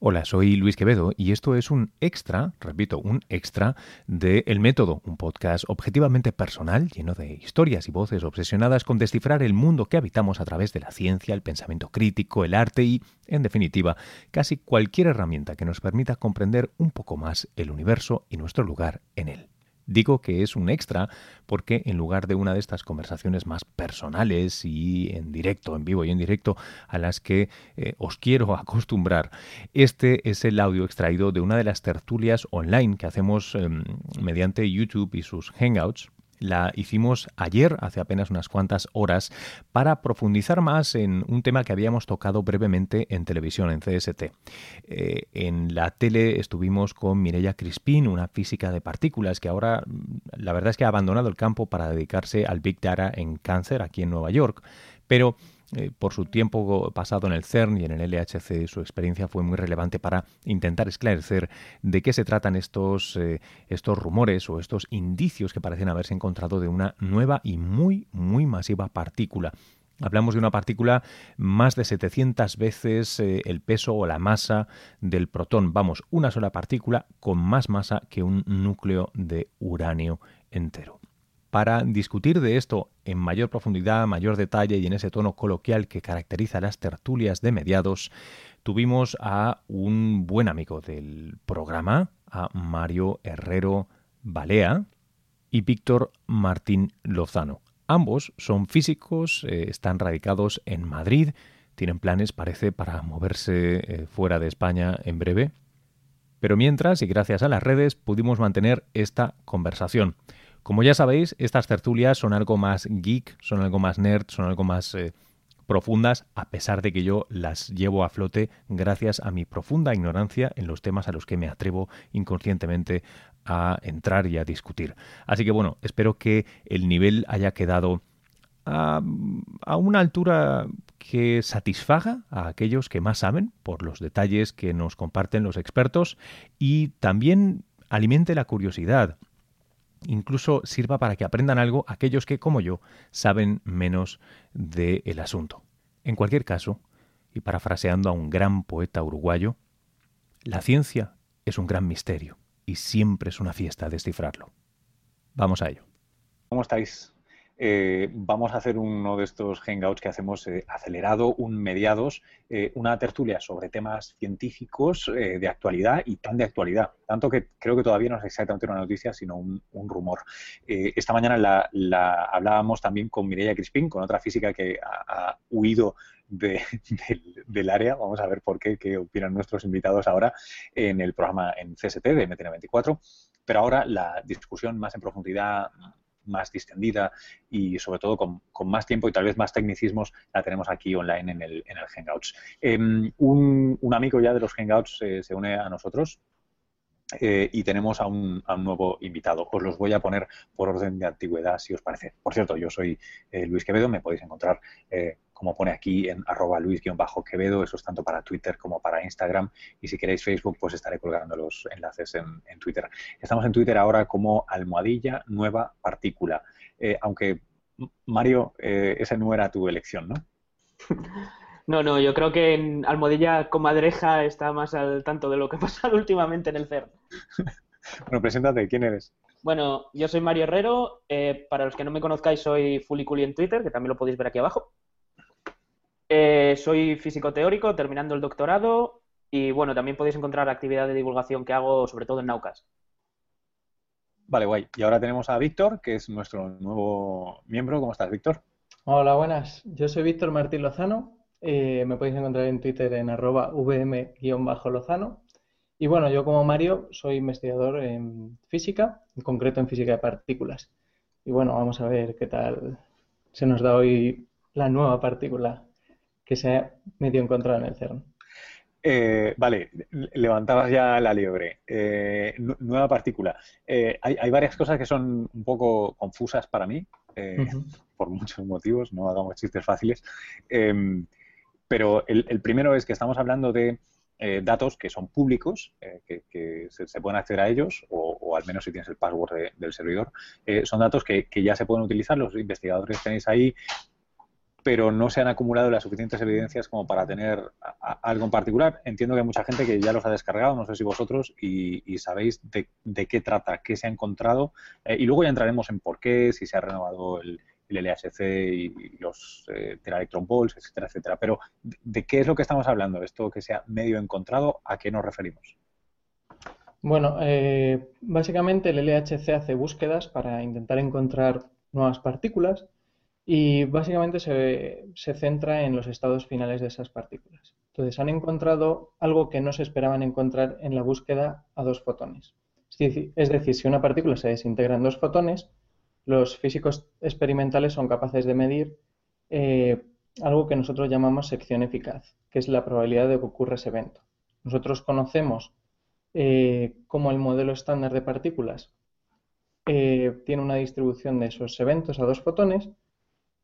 Hola, soy Luis Quevedo y esto es un extra, repito, un extra de El Método, un podcast objetivamente personal lleno de historias y voces obsesionadas con descifrar el mundo que habitamos a través de la ciencia, el pensamiento crítico, el arte y, en definitiva, casi cualquier herramienta que nos permita comprender un poco más el universo y nuestro lugar en él. Digo que es un extra porque en lugar de una de estas conversaciones más personales y en directo, en vivo y en directo, a las que eh, os quiero acostumbrar, este es el audio extraído de una de las tertulias online que hacemos em, mediante YouTube y sus Hangouts la hicimos ayer, hace apenas unas cuantas horas, para profundizar más en un tema que habíamos tocado brevemente en televisión, en CST. Eh, en la tele estuvimos con Mireia Crispín, una física de partículas que ahora mm, la verdad es que ha abandonado el campo para dedicarse al Big Data en cáncer aquí en Nueva York, pero eh, por su tiempo pasado en el CERN y en el LHC, su experiencia fue muy relevante para intentar esclarecer de qué se tratan estos, eh, estos rumores o estos indicios que parecen haberse encontrado de una nueva y muy, muy masiva partícula. Hablamos de una partícula más de 700 veces eh, el peso o la masa del protón. Vamos, una sola partícula con más masa que un núcleo de uranio entero. Para discutir de esto en mayor profundidad, mayor detalle y en ese tono coloquial que caracteriza las tertulias de mediados, tuvimos a un buen amigo del programa, a Mario Herrero Balea y Víctor Martín Lozano. Ambos son físicos, eh, están radicados en Madrid, tienen planes, parece, para moverse eh, fuera de España en breve. Pero mientras, y gracias a las redes, pudimos mantener esta conversación. Como ya sabéis, estas tertulias son algo más geek, son algo más nerd, son algo más eh, profundas, a pesar de que yo las llevo a flote gracias a mi profunda ignorancia en los temas a los que me atrevo inconscientemente a entrar y a discutir. Así que bueno, espero que el nivel haya quedado a, a, una altura que satisfaga a aquellos que más saben por los detalles que nos comparten los expertos y también alimente la curiosidad incluso sirva para que aprendan algo aquellos que, como yo, saben menos del asunto. En cualquier caso, y parafraseando a un gran poeta uruguayo, la ciencia es un gran misterio y siempre es una fiesta descifrarlo. Vamos a ello. ¿Cómo estáis? Eh, vamos a hacer uno de estos hangouts que hacemos eh, acelerado, un mediados, eh, una tertulia sobre temas científicos de actualidad y tan de actualidad. Tanto que creo que todavía no es exactamente una noticia, sino un, rumor. esta mañana la, hablábamos también con Mireia Crispín, con otra física que ha, huido del área. Vamos a ver por qué, qué opinan nuestros invitados ahora en el programa en CST de MTN24. Pero ahora la discusión más en profundidad más distendida y sobre todo con, más tiempo y tal vez más tecnicismos la tenemos aquí online en el, en el Hangouts. Em, un, amigo ya de los Hangouts eh, se une a nosotros, eh, y tenemos a un, nuevo invitado. Os los voy a poner por orden de antigüedad, si os parece. Por cierto, yo soy eh, Luis Quevedo, me podéis encontrar como pone aquí en arroba luis-quevedo, eso es tanto para Twitter como para Instagram y si queréis Facebook pues estaré colgando los enlaces en, Twitter. Estamos en Twitter ahora como almohadilla nueva partícula, eh, aunque Mario, eh, esa no era tu elección, ¿no? No, no, yo creo que en Almohadilla Comadreja está más al tanto de lo que ha pasado últimamente en el CERN. bueno, preséntate, ¿quién eres? Bueno, yo soy Mario Herrero. Eh, para los que no me conozcáis, soy Fuliculi en Twitter, que también lo podéis ver aquí abajo. Eh, soy físico teórico, terminando el doctorado y bueno, también podéis encontrar actividad de divulgación que hago sobre todo en Naucas. Vale, guay. Y ahora tenemos a Víctor, que es nuestro nuevo miembro. ¿Cómo estás, Víctor? Hola, buenas. Yo soy Víctor Martín Lozano. Eh, me podéis encontrar en Twitter en arroba vm-lozano. Y bueno, yo como Mario soy investigador en física, en concreto en física de partículas. Y bueno, vamos a ver qué tal se nos da hoy la nueva partícula que se ha medio encontrado en el CERN. Eh, vale, levantabas ya la liebre. Eh, nueva partícula. Eh, hay, varias cosas que son un poco confusas para mí, por muchos motivos, no hagamos chistes fáciles. Em, pero el, primero es que estamos hablando de datos que son públicos, que, se, pueden acceder a ellos, o, al menos si tienes el password del servidor. son datos que, que, ya se pueden utilizar, los investigadores tenéis ahí pero no se han acumulado las suficientes evidencias como para tener algo en particular. Entiendo que hay mucha gente que ya los ha descargado, no sé si vosotros, y, sabéis de, qué trata, qué se ha encontrado, eh, y luego ya entraremos en por qué, si se ha renovado el, LHC y, los eh, Electron Balls, etcétera, etcétera. Pero, ¿de qué es lo que estamos hablando? Esto que sea medio encontrado, ¿a qué nos referimos? Bueno, eh, básicamente el LHC hace búsquedas para intentar encontrar nuevas partículas y básicamente se, se, centra en los estados finales de esas partículas. Entonces han encontrado algo que no se esperaban encontrar en la búsqueda a dos fotones. Es decir, si una partícula se desintegra en dos fotones, los físicos experimentales son capaces de medir eh, algo que nosotros llamamos sección eficaz, que es la probabilidad de que ocurra ese evento. Nosotros conocemos eh, como el modelo estándar de partículas eh, tiene una distribución de esos eventos a dos fotones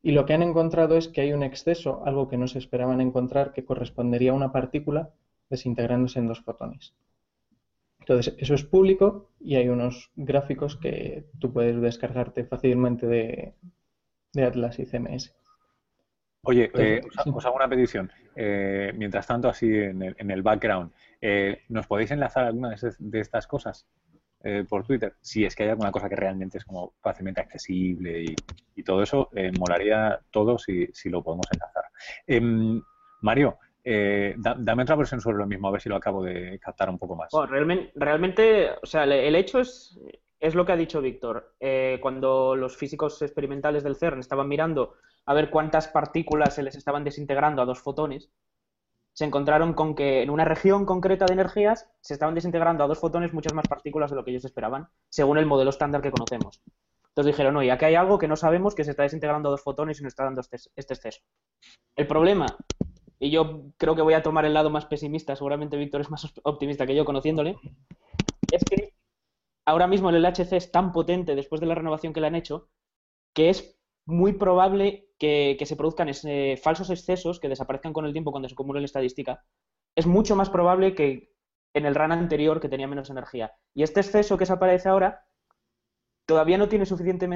y lo que han encontrado es que hay un exceso, algo que no se esperaban encontrar, que correspondería a una partícula desintegrándose en dos fotones. Entonces, eso es público y hay unos gráficos que tú puedes descargarte fácilmente de, Atlas y CMS. Oye, eh, os, hago una petición. mientras tanto, así en el background, eh, ¿Nos podéis enlazar alguna de, estas cosas eh, por Twitter? Si es que hay alguna cosa que realmente es como fácilmente accesible y, todo eso, eh, molaría todo si, lo podemos enlazar. Em, Mario, dame otra versión sobre lo mismo, a ver si lo acabo de captar un poco más. realmente, realmente, o sea, el hecho es, es lo que ha dicho Víctor. cuando los físicos experimentales del CERN estaban mirando a ver cuántas partículas se les estaban desintegrando a dos fotones, se encontraron con que en una región concreta de energías se estaban desintegrando a dos fotones muchas más partículas de lo que ellos esperaban, según el modelo estándar que conocemos. Entonces dijeron, no, y aquí hay algo que no sabemos que se está desintegrando dos fotones y nos está dando este, este, exceso. El problema, y yo creo que voy a tomar el lado más pesimista, seguramente Víctor es más optimista que yo conociéndole, es que ahora mismo el LHC es tan potente después de la renovación que le han hecho que es muy probable que, se produzcan falsos excesos que desaparezcan con el tiempo cuando se acumule la estadística. Es mucho más probable que en el run anterior que tenía menos energía. Y este exceso que se aparece ahora todavía no tiene suficiente,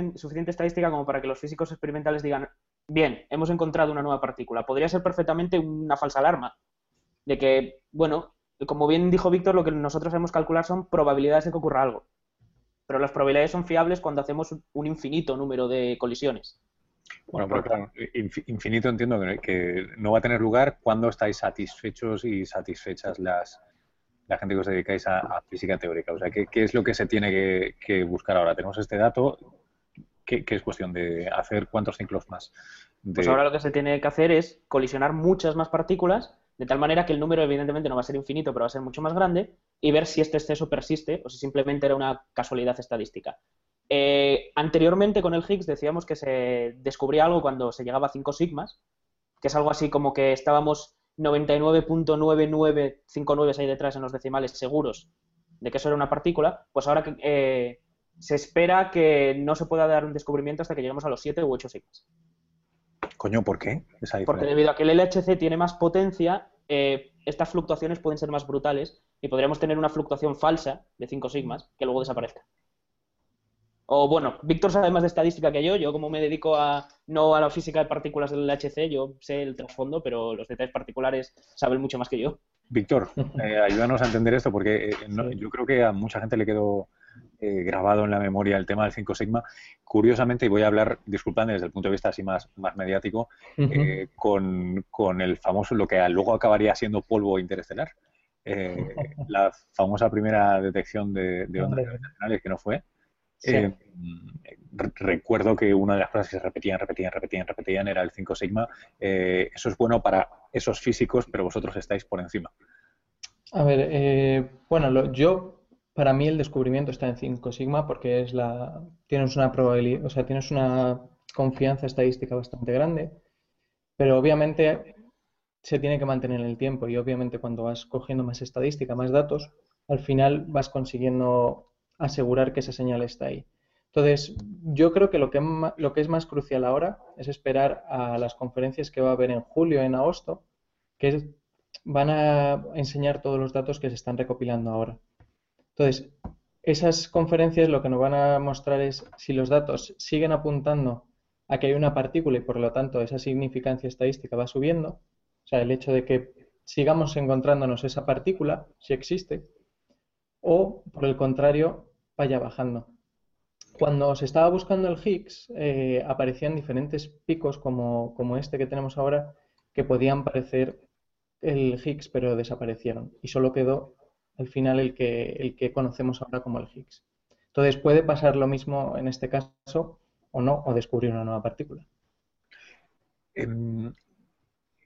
estadística como para que los físicos experimentales digan, bien, hemos encontrado una nueva partícula. Podría ser perfectamente una falsa alarma. De que, bueno, como bien dijo Víctor, lo que nosotros sabemos calcular son probabilidades de que ocurra algo pero las probabilidades son fiables cuando hacemos un infinito número de colisiones. Bueno, pero claro, infinito entiendo que, no va a tener lugar cuando estáis satisfechos y satisfechas las la gente que os dedicáis a, física teórica. O sea, ¿qué, es lo que se tiene que, buscar ahora? Tenemos este dato, ¿qué, es cuestión de hacer cuántos ciclos más? Pues ahora lo que se tiene que hacer es colisionar muchas más partículas de tal manera que el número evidentemente no va a ser infinito, pero va a ser mucho más grande, y ver si este exceso persiste o si simplemente era una casualidad estadística. Eh, anteriormente con el Higgs decíamos que se descubría algo cuando se llegaba a 5 sigmas, que es algo así como que estábamos 99.9959 ahí detrás en los decimales seguros de que eso era una partícula, pues ahora que, eh, se espera que no se pueda dar un descubrimiento hasta que lleguemos a los 7 u 8 sigmas. Coño, ¿por qué? Porque debido a que el LHC tiene más potencia, eh, estas fluctuaciones pueden ser más brutales y podríamos tener una fluctuación falsa de 5 sigmas que luego desaparezca. O bueno, Víctor sabe más de estadística que yo. Yo, como me dedico a no a la física de partículas del LHC, yo sé el trasfondo, pero los detalles particulares saben mucho más que yo. Víctor, eh, ayúdanos a entender esto, porque eh, yo creo que a mucha gente le quedó eh, grabado en la memoria el tema del 5 sigma. Curiosamente, y voy a hablar, disculpadme, desde el punto de vista así más, más mediático, eh, con, el famoso, lo que luego acabaría siendo polvo interestelar. Eh, la famosa primera detección de, ondas gravitacionales que no fue. Recuerdo que una de las cosas que se repetían, repetían, repetían, repetían era el 5 sigma. eso es bueno para esos físicos, pero vosotros estáis por encima. A ver, bueno, yo para mí el descubrimiento está en 5 sigma porque es la tienes una probabilidad, o sea, tienes una confianza estadística bastante grande, pero obviamente se tiene que mantener en el tiempo y obviamente cuando vas cogiendo más estadística, más datos, al final vas consiguiendo asegurar que esa señal está ahí. Entonces, yo creo que lo que, lo que es más crucial ahora es esperar a las conferencias que va a haber en julio, en agosto, que van a enseñar todos los datos que se están recopilando ahora. Entonces, esas conferencias lo que nos van a mostrar es si los datos siguen apuntando a que hay una partícula y por lo tanto esa significancia estadística va subiendo, o sea, el hecho de que sigamos encontrándonos esa partícula, si existe, o por el contrario, vaya bajando. Cuando se estaba buscando el Higgs, eh, aparecían diferentes picos como, como este que tenemos ahora, que podían parecer el Higgs, pero desaparecieron. Y solo quedó al final el que, el que conocemos ahora como el Higgs. Entonces puede pasar lo mismo en este caso o no, o descubrir una nueva partícula. Em,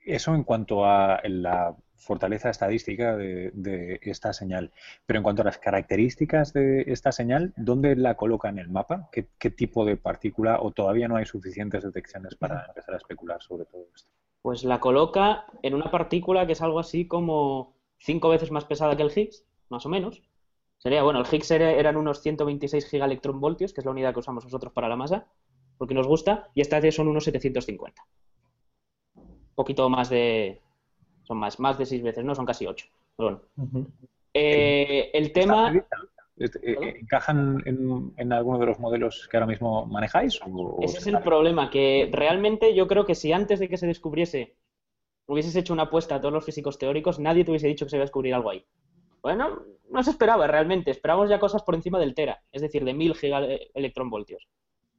eso en cuanto a la fortaleza estadística de, esta señal. Pero en cuanto a las características de esta señal, ¿dónde la coloca en el mapa? ¿Qué, qué tipo de partícula o todavía no hay suficientes detecciones para empezar a especular sobre todo esto? Pues la coloca en una partícula que es algo así como cinco veces más pesada que el Higgs, más o menos. Sería, bueno, el Higgs eran unos 126 gigaelectronvoltios, que es la unidad que usamos nosotros para la masa, porque nos gusta, y estas son unos 750. Un poquito más de... Son más, más de seis veces, ¿no? Son casi ocho. bueno. Eh, el tema... Este, eh, ¿Encajan en, en, alguno de los modelos que ahora mismo manejáis? Ese es el problema, que realmente yo creo que si antes de que se descubriese hubieses hecho una apuesta a todos los físicos teóricos, nadie te hubiese dicho que se iba a descubrir algo ahí. Bueno, no se esperaba realmente, esperábamos ya cosas por encima del tera, es decir, de 1000 gigaelectronvoltios,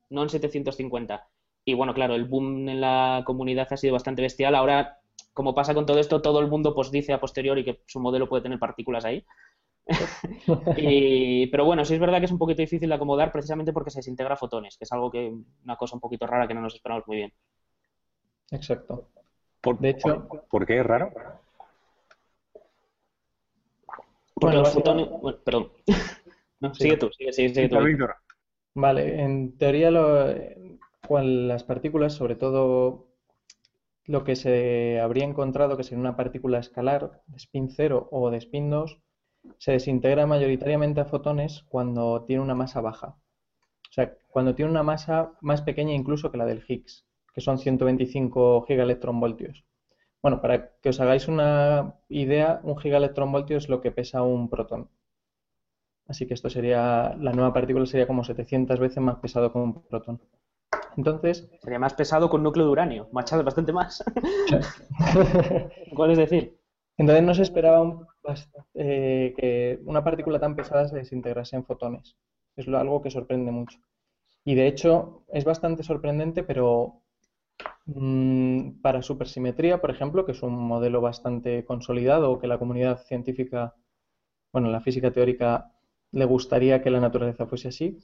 no en 750. Y bueno, claro, el boom en la comunidad ha sido bastante bestial. Ahora, como pasa con todo esto, todo el mundo pues dice a posteriori que su modelo puede tener partículas ahí. pero bueno, sí es verdad que es un poquito difícil de acomodar precisamente porque se desintegra fotones, que es algo que una cosa un poquito rara que no nos esperamos muy bien. Exacto. Por, de hecho, ¿por, qué es raro? Porque los fotones. Bueno, perdón. no, sigue tú, sigue, sigue, tú. Vale, en teoría lo, las partículas, sobre todo lo que se habría encontrado que sería una partícula escalar de spin 0 o de spin 2, se desintegra mayoritariamente a fotones cuando tiene una masa baja. O sea, cuando tiene una masa más pequeña incluso que la del Higgs, que son 125 gigaelectronvoltios. Bueno, para que os hagáis una idea, un gigaelectronvoltio es lo que pesa un protón. Así que esto sería, la nueva partícula sería como 700 veces más pesado que un protón. Entonces... Sería más pesado un núcleo de uranio, machado bastante más. ¿Cuál es decir? Entonces no se esperaba eh, que una partícula tan pesada se desintegrase en fotones. Es algo que sorprende mucho. Y de hecho es bastante sorprendente, pero mm, para supersimetría, por ejemplo, que es un modelo bastante consolidado que la comunidad científica, bueno, la física teórica le gustaría que la naturaleza fuese así,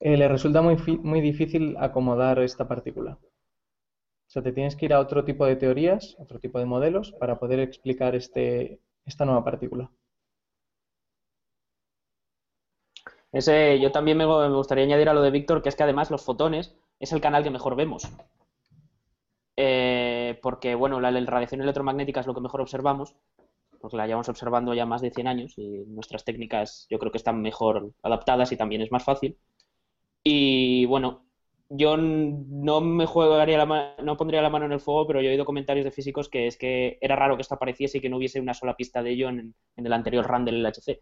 eh, le resulta muy, muy difícil acomodar esta partícula. O sea, te tienes que ir a otro tipo de teorías, otro tipo de modelos, para poder explicar este, esta nueva partícula. Ese, yo también me, gustaría añadir a lo de Víctor, que es que además los fotones es el canal que mejor vemos. Eh, porque, bueno, la, la, radiación electromagnética es lo que mejor observamos, porque la llevamos observando ya más de 100 años y nuestras técnicas yo creo que están mejor adaptadas y también es más fácil. Y bueno, yo no me jugaría la no pondría la mano en el fuego, pero yo he oído comentarios de físicos que es que era raro que esto apareciese y que no hubiese una sola pista de ello en, el anterior run del LHC.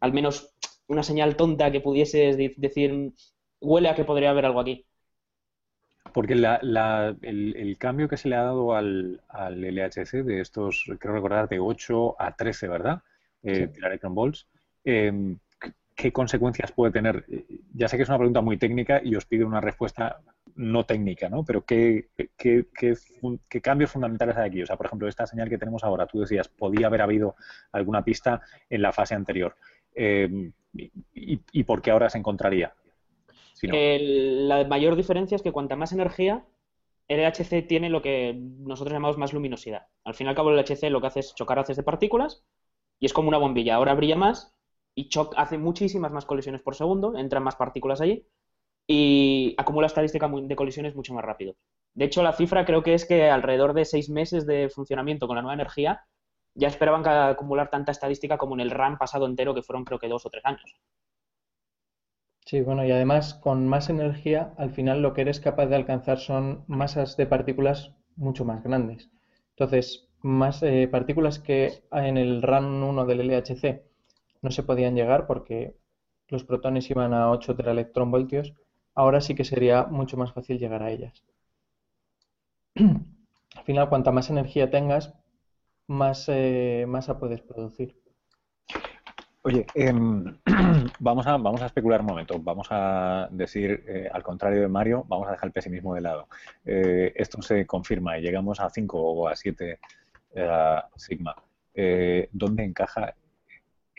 Al menos una señal tonta que pudieses decir, huele a que podría haber algo aquí. Porque el, cambio que se le ha dado al, LHC de estos, creo recordar, de 8 a 13, ¿verdad? Eh, Electron Bolts. Eh, ¿qué consecuencias puede tener? Ya sé que es una pregunta muy técnica y os pido una respuesta no técnica, ¿no? Pero ¿qué, cambios fundamentales hay aquí? O sea, por ejemplo, esta señal que tenemos ahora, tú decías, podía haber habido alguna pista en la fase anterior. Eh, y, por qué ahora se encontraría? la mayor diferencia es que cuanta más energía, el LHC tiene lo que nosotros llamamos más luminosidad. Al fin y al cabo, el LHC lo que hace es chocar haces de partículas y es como una bombilla. Ahora brilla más y hace muchísimas más colisiones por segundo, entran más partículas allí y acumula estadística de colisiones mucho más rápido. De hecho, la cifra creo que es que alrededor de seis meses de funcionamiento con la nueva energía ya esperaban acumular tanta estadística como en el RAM pasado entero, que fueron creo que dos o tres años. Sí, bueno, y además con más energía, al final lo que eres capaz de alcanzar son masas de partículas mucho más grandes. Entonces, más eh, partículas que en el RAM 1 del LHC no se podían llegar porque los protones iban a 8 teraelectronvoltios, ahora sí que sería mucho más fácil llegar a ellas. Al final, cuanta más energía tengas, más eh, masa puedes producir. Oye, em, vamos, a, vamos a especular un momento. Vamos a decir, eh, al contrario de Mario, vamos a dejar el pesimismo de lado. Eh, esto se confirma y llegamos a 5 o a 7 sigma. ¿Dónde encaja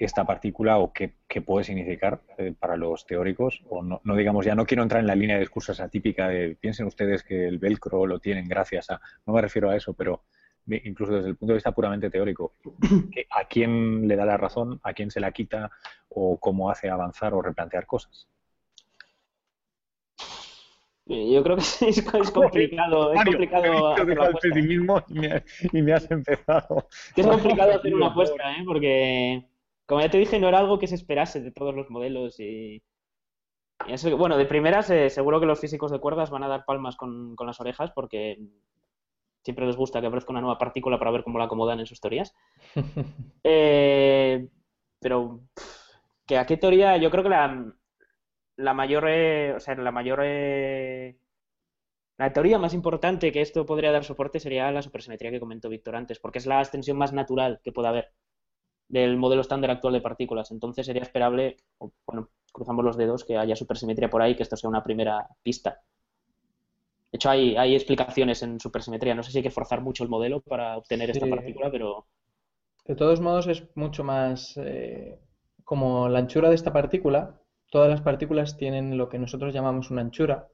esta partícula o qué, puede significar para los teóricos? O no, no, digamos, ya no quiero entrar en la línea de discursos atípica de piensen ustedes que el velcro lo tienen gracias a. No me refiero a eso, pero incluso desde el punto de vista puramente teórico, a quién le da la razón, a quién se la quita o cómo hace avanzar o replantear cosas. Yo creo que es, complicado. Es complicado hacer y, me, has empezado. Es complicado hacer una apuesta, ¿eh? porque, como ya te dije, no era algo que se esperase de todos los modelos. Y, eso, bueno, de primeras, eh, seguro que los físicos de cuerdas van a dar palmas con, con las orejas, porque siempre les gusta que aparezca una nueva partícula para ver cómo la acomodan en sus teorías. Eh, pero, que a qué teoría, yo creo que la, la mayor, eh, o sea, la mayor, eh, la teoría más importante que esto podría dar soporte sería la supersimetría que comentó Víctor antes, porque es la extensión más natural que puede haber del modelo estándar actual de partículas. Entonces sería esperable, bueno, cruzamos los dedos, que haya supersimetría por ahí, que esto sea una primera pista. De hecho, hay, hay explicaciones en supersimetría. No sé si hay que forzar mucho el modelo para obtener esta partícula, pero... De todos modos, es mucho más... Eh, como la anchura de esta partícula, todas las partículas tienen lo que nosotros llamamos una anchura,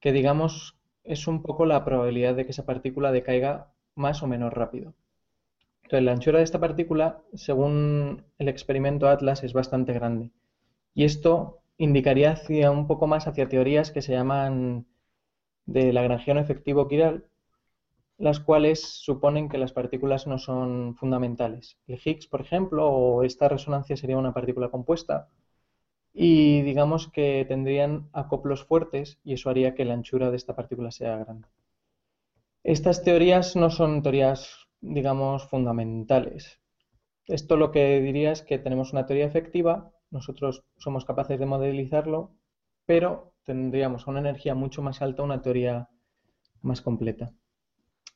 que digamos es un poco la probabilidad de que esa partícula decaiga más o menos rápido. Entonces, la anchura de esta partícula, según el experimento Atlas, es bastante grande. Y esto indicaría hacia un poco más hacia teorías que se llaman de Lagrangiano efectivo quiral, las cuales suponen que las partículas no son fundamentales. El Higgs, por ejemplo, o esta resonancia sería una partícula compuesta, y digamos que tendrían acoplos fuertes y eso haría que la anchura de esta partícula sea grande. Estas teorías no son teorías, digamos, fundamentales. Esto lo que diría es que tenemos una teoría efectiva, nosotros somos capaces de modelizarlo, pero tendríamos una energía mucho más alta, una teoría más completa.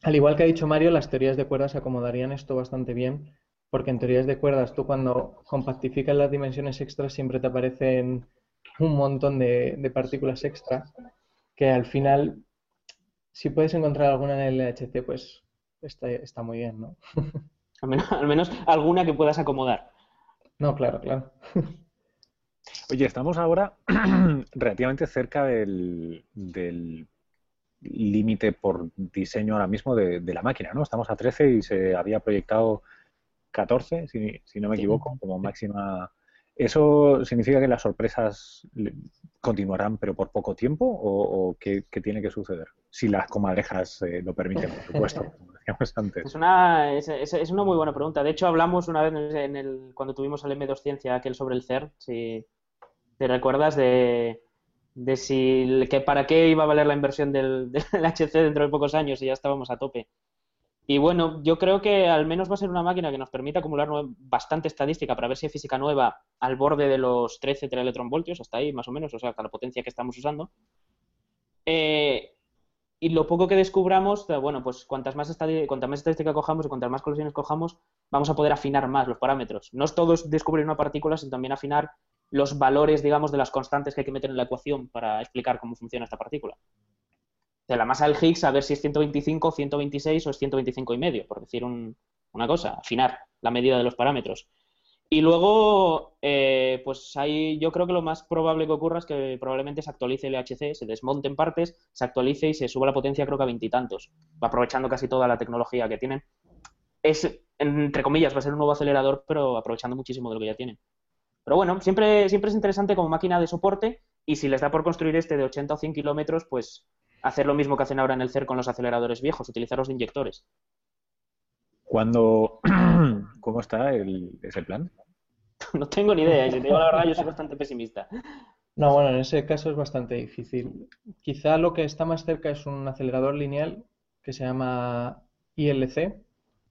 Al igual que ha dicho Mario, las teorías de cuerdas acomodarían esto bastante bien, porque en teorías de cuerdas tú cuando compactificas las dimensiones extras siempre te aparecen un montón de, partículas extra que al final, si puedes encontrar alguna en el LHC, pues está, está muy bien, ¿no? al, menos, al menos alguna que puedas acomodar. No, claro, claro. Oye, estamos ahora relativamente cerca del, límite por diseño ahora mismo de, la máquina, ¿no? Estamos a 13 y se había proyectado 14, si, no me equivoco, como máxima. ¿Eso significa que las sorpresas continuarán, pero por poco tiempo? ¿O, qué, tiene que suceder? Si las comadrejas eh, lo permiten, por supuesto, como decíamos antes. Es una, es, una muy buena pregunta. De hecho, hablamos una vez en el, cuando tuvimos el M2 Ciencia, aquel sobre el CER, si, ¿Te recuerdas de, si que para qué iba a valer la inversión del, HC dentro de pocos años y ya estábamos a tope? Y bueno, yo creo que al menos va a ser una máquina que nos permita acumular bastante estadística para ver si hay física nueva al borde de los 13 telectronvoltios, hasta ahí más o menos, o sea, hasta la potencia que estamos usando. Eh, y lo poco que descubramos, eh, bueno, pues cuantas más cuanta más estadística cojamos y cuantas más colisiones cojamos, vamos a poder afinar más los parámetros. No es todo descubrir una partícula, sino también afinar los valores, digamos, de las constantes que hay que meter en la ecuación para explicar cómo funciona esta partícula. De la masa del Higgs, a ver si es 125, 126 o es 125 y medio, por decir una cosa, afinar la medida de los parámetros. Y luego, eh, pues ahí yo creo que lo más probable que ocurra es que probablemente se actualice el LHC, se desmonte en partes, se actualice y se suba la potencia creo que a veintitantos, aprovechando casi toda la tecnología que tienen. Es, entre comillas, va a ser un nuevo acelerador, pero aprovechando muchísimo de lo que ya tienen. Pero bueno, siempre, siempre es interesante como máquina de soporte y si les da por construir este de 80 o 100 kilómetros, pues hacer lo mismo que hacen ahora en el CER con los aceleradores viejos, utilizar los inyectores. ¿Cuándo, ¿Cómo está el, ese plan? no tengo ni idea, y si te digo la verdad, yo soy bastante pesimista. No, bueno, en ese caso es bastante difícil. Quizá lo que está más cerca es un acelerador lineal que se llama ILC,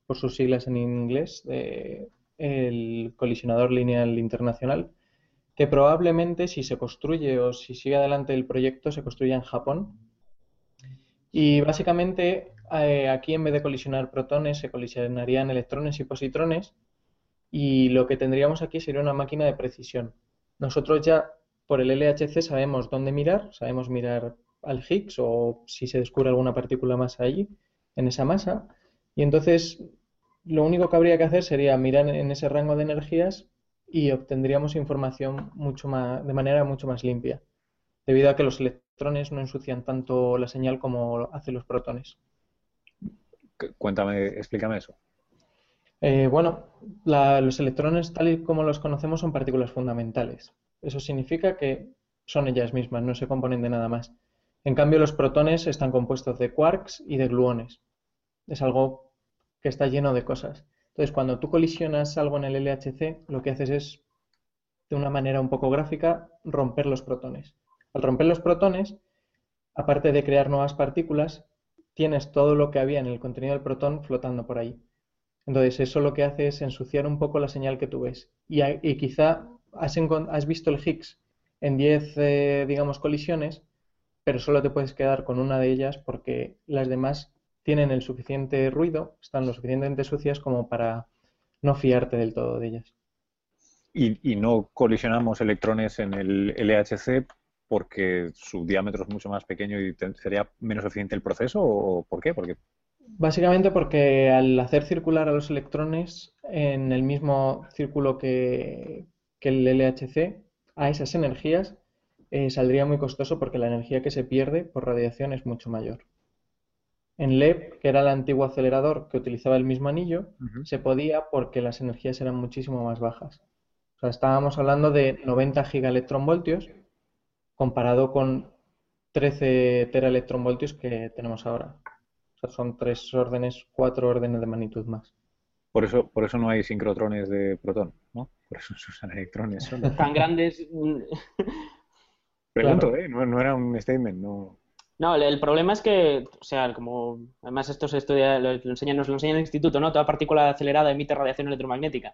por sus siglas en inglés, de el colisionador lineal internacional, que probablemente si se construye o si sigue adelante el proyecto se construya en Japón. Y básicamente eh, aquí en vez de colisionar protones se colisionarían electrones y positrones. Y lo que tendríamos aquí sería una máquina de precisión. Nosotros ya por el LHC sabemos dónde mirar, sabemos mirar al Higgs o si se descubre alguna partícula más allí, en esa masa, y entonces lo único que habría que hacer sería mirar en ese rango de energías y obtendríamos información mucho más, de manera mucho más limpia, debido a que los electrones no ensucian tanto la señal como hacen los protones. Cuéntame, explícame eso. Eh, bueno, los electrones tal y como los conocemos son partículas fundamentales. Eso significa que son ellas mismas, no se componen de nada más. En cambio, los protones están compuestos de quarks y de gluones. Es algo que está lleno de cosas. Entonces, cuando tú colisionas algo en el LHC, lo que haces es, de una manera un poco gráfica, romper los protones. Al romper los protones, aparte de crear nuevas partículas, tienes todo lo que había en el contenido del protón flotando por ahí. Entonces, eso lo que hace es ensuciar un poco la señal que tú ves. Y, quizá has, visto el Higgs en 10, eh, digamos, colisiones, pero solo te puedes quedar con una de ellas porque las demás tienen el suficiente ruido, están lo suficientemente sucias como para no fiarte del todo de ellas. Y, no colisionamos electrones en el LHC porque su diámetro es mucho más pequeño y sería menos eficiente el proceso o por qué? Porque Básicamente porque al hacer circular a los electrones en el mismo círculo que, el LHC, a esas energías eh, saldría muy costoso porque la energía que se pierde por radiación es mucho mayor. En LEP, que era el antiguo acelerador que utilizaba el mismo anillo, se podía porque las energías eran muchísimo más bajas. O sea, estábamos hablando de 90 gigaelectronvoltios comparado con 13 teraelectronvoltios que tenemos ahora. O sea, son tres órdenes, cuatro órdenes de magnitud más. Por eso, por eso no hay sincrotrones de protón, ¿no? Por eso se usan electrones. Tan grandes. Pregunto, ¿eh? No, no, era un statement, no. No, el problema es que, o sea, como además esto se estudia, lo, enseña, nos lo enseña en el instituto, ¿no? Toda partícula acelerada emite radiación electromagnética.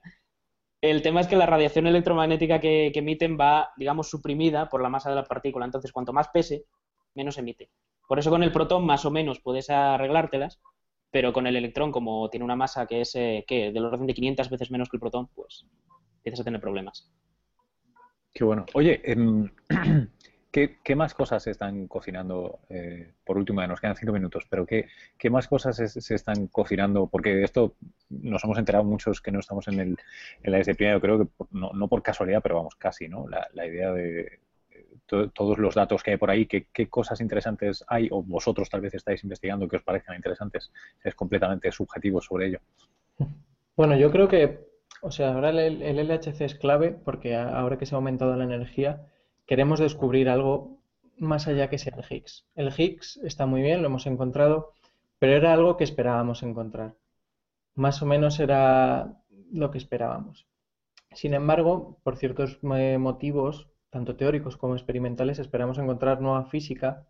El tema es que la radiación electromagnética que, emiten va, digamos, suprimida por la masa de la partícula. Entonces, cuanto más pese, menos emite. Por eso con el protón más o menos puedes arreglártelas, pero con el electrón, como tiene una masa que es eh, ¿qué? del orden de 500 veces menos que el protón, pues empiezas a tener problemas. Qué bueno. Oye, em, ¿Qué, más cosas se están cocinando? Eh, por último, nos quedan cinco minutos, pero ¿qué, más cosas se, están cocinando? Porque esto nos hemos enterado muchos que no estamos en, el, en la disciplina, yo creo que no, por casualidad, pero vamos, casi, ¿no? La, idea de todos los datos que hay por ahí, ¿qué, cosas interesantes hay o vosotros tal vez estáis investigando que os parezcan interesantes? Es completamente subjetivo sobre ello. Bueno, yo creo que, o sea, ahora el, el LHC es clave porque ahora que se ha aumentado la energía, queremos descubrir algo más allá que sea el Higgs. El Higgs está muy bien, lo hemos encontrado, pero era algo que esperábamos encontrar. Más o menos era lo que esperábamos. Sin embargo, por ciertos eh, motivos, tanto teóricos como experimentales, esperamos encontrar nueva física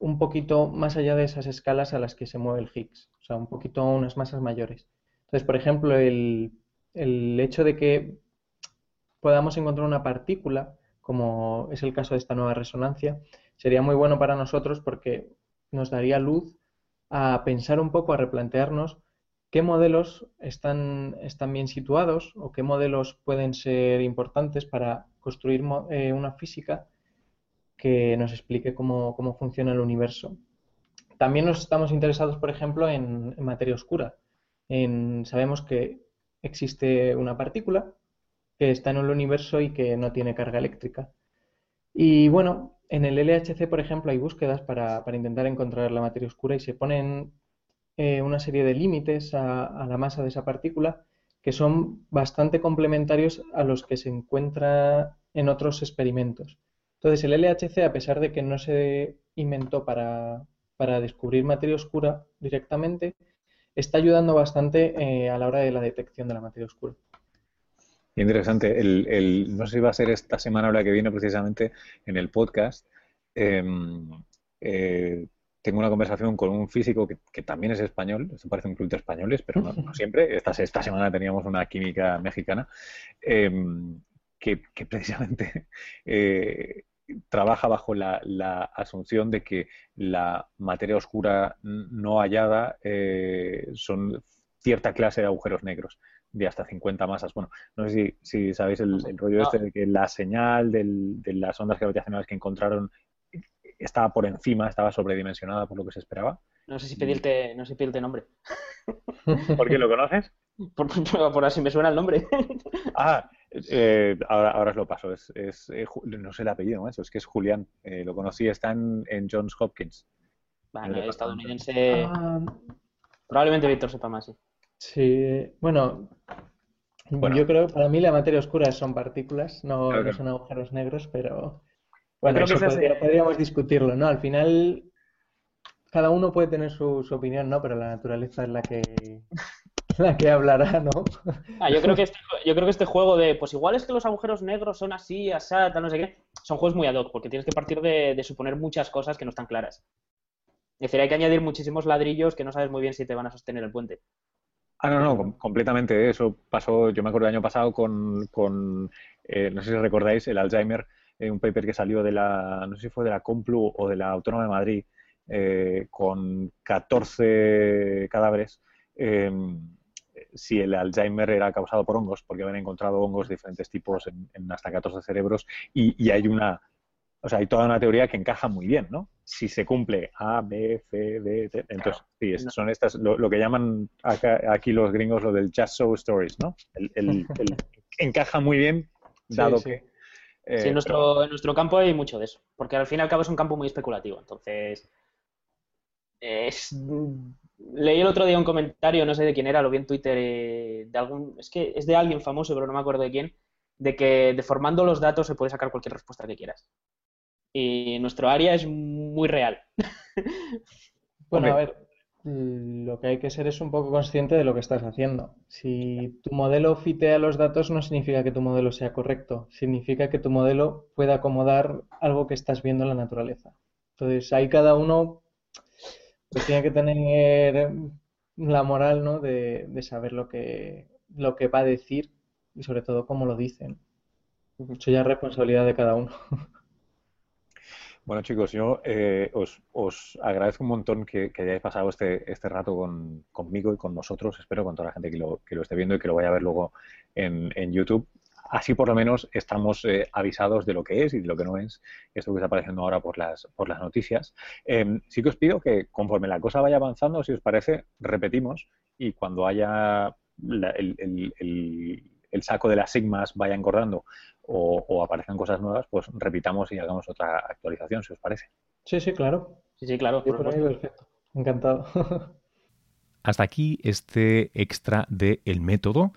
un poquito más allá de esas escalas a las que se mueve el Higgs, o sea, un poquito unas masas mayores. Entonces, por ejemplo, el, el hecho de que podamos encontrar una partícula como es el caso de esta nueva resonancia, sería muy bueno para nosotros porque nos daría luz a pensar un poco, a replantearnos qué modelos están, están bien situados o qué modelos pueden ser importantes para construir eh, una física que nos explique cómo, funciona el universo. También nos estamos interesados, por ejemplo, en, materia oscura. sabemos que existe una partícula que está en el universo y que no tiene carga eléctrica. Y bueno, en el LHC, por ejemplo, hay búsquedas para, intentar encontrar la materia oscura y se ponen eh, una serie de límites a, la masa de esa partícula que son bastante complementarios a los que se encuentra en otros experimentos. Entonces, el LHC, a pesar de que no se inventó para, descubrir materia oscura directamente, está ayudando bastante eh, a la hora de la detección de la materia oscura. Interesante. El, no sé si va a ser esta semana o la que viene precisamente en el podcast. Em, eh, tengo una conversación con un físico que, también es español, esto parece un club de españoles, pero no, siempre. Esta, esta semana teníamos una química mexicana, em, que, precisamente eh, trabaja bajo la, asunción de que la materia oscura no hallada eh, son cierta clase de agujeros negros de hasta 50 masas. Bueno, no sé si, sabéis el, rollo este de que la señal de las ondas gravitacionales que encontraron estaba por encima, estaba sobredimensionada por lo que se esperaba. No sé si pedirte, no sé pedirte nombre. ¿Por qué lo conoces? Por, por, así me suena el nombre. ah, eh, ahora, ahora os lo paso. Es, eh, no sé el apellido, eso es que es Julián. Eh, lo conocí, está en, Johns Hopkins. Vale, estadounidense. Ah. Probablemente Víctor sepa más, sí. Sí, bueno, yo creo que para mí la materia oscura son partículas, no, son agujeros negros, pero bueno, eso podríamos discutirlo, ¿no? Al final, cada uno puede tener su, su, opinión, ¿no? Pero la naturaleza es la que la que hablará, ¿no? Ah, yo creo que este, yo creo que este juego de, pues igual es que los agujeros negros son así, asata, no sé qué, son juegos muy ad hoc, porque tienes que partir de, suponer muchas cosas que no están claras. Es decir, hay que añadir muchísimos ladrillos que no sabes muy bien si te van a sostener el puente. Ah, no, no, completamente. ¿eh? Eso pasó, yo me acuerdo el año pasado con, con eh, no sé si recordáis, el Alzheimer, eh, un paper que salió de la, no sé si fue de la Complu o de la Autónoma de Madrid, con 14 cadáveres si el Alzheimer era causado por hongos, porque habían encontrado hongos de diferentes tipos en, hasta 14 cerebros, y, hay una, o sea, hay toda una teoría que encaja muy bien, ¿no? Si se cumple A, B, C, D, T, entonces, sí, son estas, lo, que llaman aquí los gringos lo del just so stories, ¿no? El, encaja muy bien, dado que... sí, en eh, nuestro, en nuestro campo hay mucho de eso, porque al fin y al cabo es un campo muy especulativo, entonces es Leí el otro día un comentario, no sé de quién era, lo vi en Twitter, eh, de algún, es que es de alguien famoso, pero no me acuerdo de quién, de que deformando los datos se puede sacar cualquier respuesta que quieras. Y nuestro área es muy real. bueno, a ver, lo que hay que ser es un poco consciente de lo que estás haciendo. Si tu modelo fitea los datos no significa que tu modelo sea correcto, significa que tu modelo pueda acomodar algo que estás viendo en la naturaleza. Entonces, ahí cada uno pues tiene que tener la moral, ¿no? De, saber lo que, lo que va a decir y sobre todo cómo lo dicen. Eso ya es responsabilidad de cada uno. Bueno, chicos, yo eh, os, agradezco un montón que, hayáis pasado este, este rato conmigo y con nosotros. Espero con toda la gente que lo, que lo esté viendo y que lo vaya a ver luego en, YouTube así por lo menos estamos eh, avisados de lo que es y de lo que no es esto que está apareciendo ahora por las, por las noticias. Em, sí que os pido que conforme la cosa vaya avanzando, si os parece, repetimos y cuando haya el, saco de las sigmas vaya engordando o, aparezcan cosas nuevas, pues repitamos y hagamos otra actualización, si os parece. Sí, sí, claro. Sí, sí, claro. perfecto. Encantado. Hasta aquí este extra de El Método.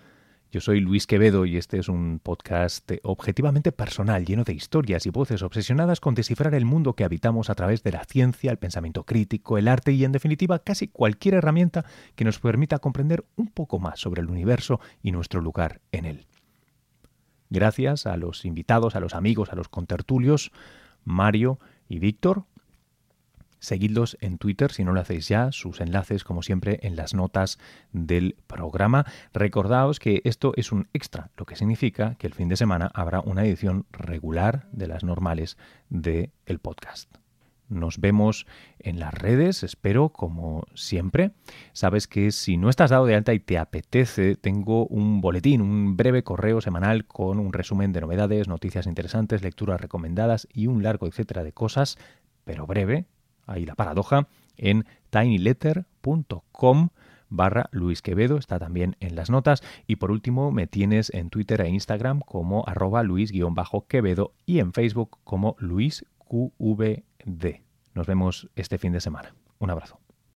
Yo soy Luis Quevedo y este es un podcast objetivamente personal, lleno de historias y voces obsesionadas con descifrar el mundo que habitamos a través de la ciencia, el pensamiento crítico, el arte y, en definitiva, casi cualquier herramienta que nos permita comprender un poco más sobre el universo y nuestro lugar en él. Gracias a los invitados, a los amigos, a los contertulios, Mario y Víctor, Seguidlos en Twitter si no lo hacéis ya, sus enlaces como siempre en las notas del programa. Recordaos que esto es un extra, lo que significa que el fin de semana habrá una edición regular de las normales del el podcast. Nos vemos en las redes, espero, como siempre. Sabes que si no estás dado de alta y te apetece, tengo un boletín, un breve correo semanal con un resumen de novedades, noticias interesantes, lecturas recomendadas y un largo etcétera de cosas, pero breve, ahí la paradoja, en tinyletter.com barra Luis Quevedo, está también en las notas. Y por último, me tienes en Twitter e Instagram como arroba Luis-Quevedo y en Facebook como LuisQVD. Nos vemos este fin de semana. Un abrazo.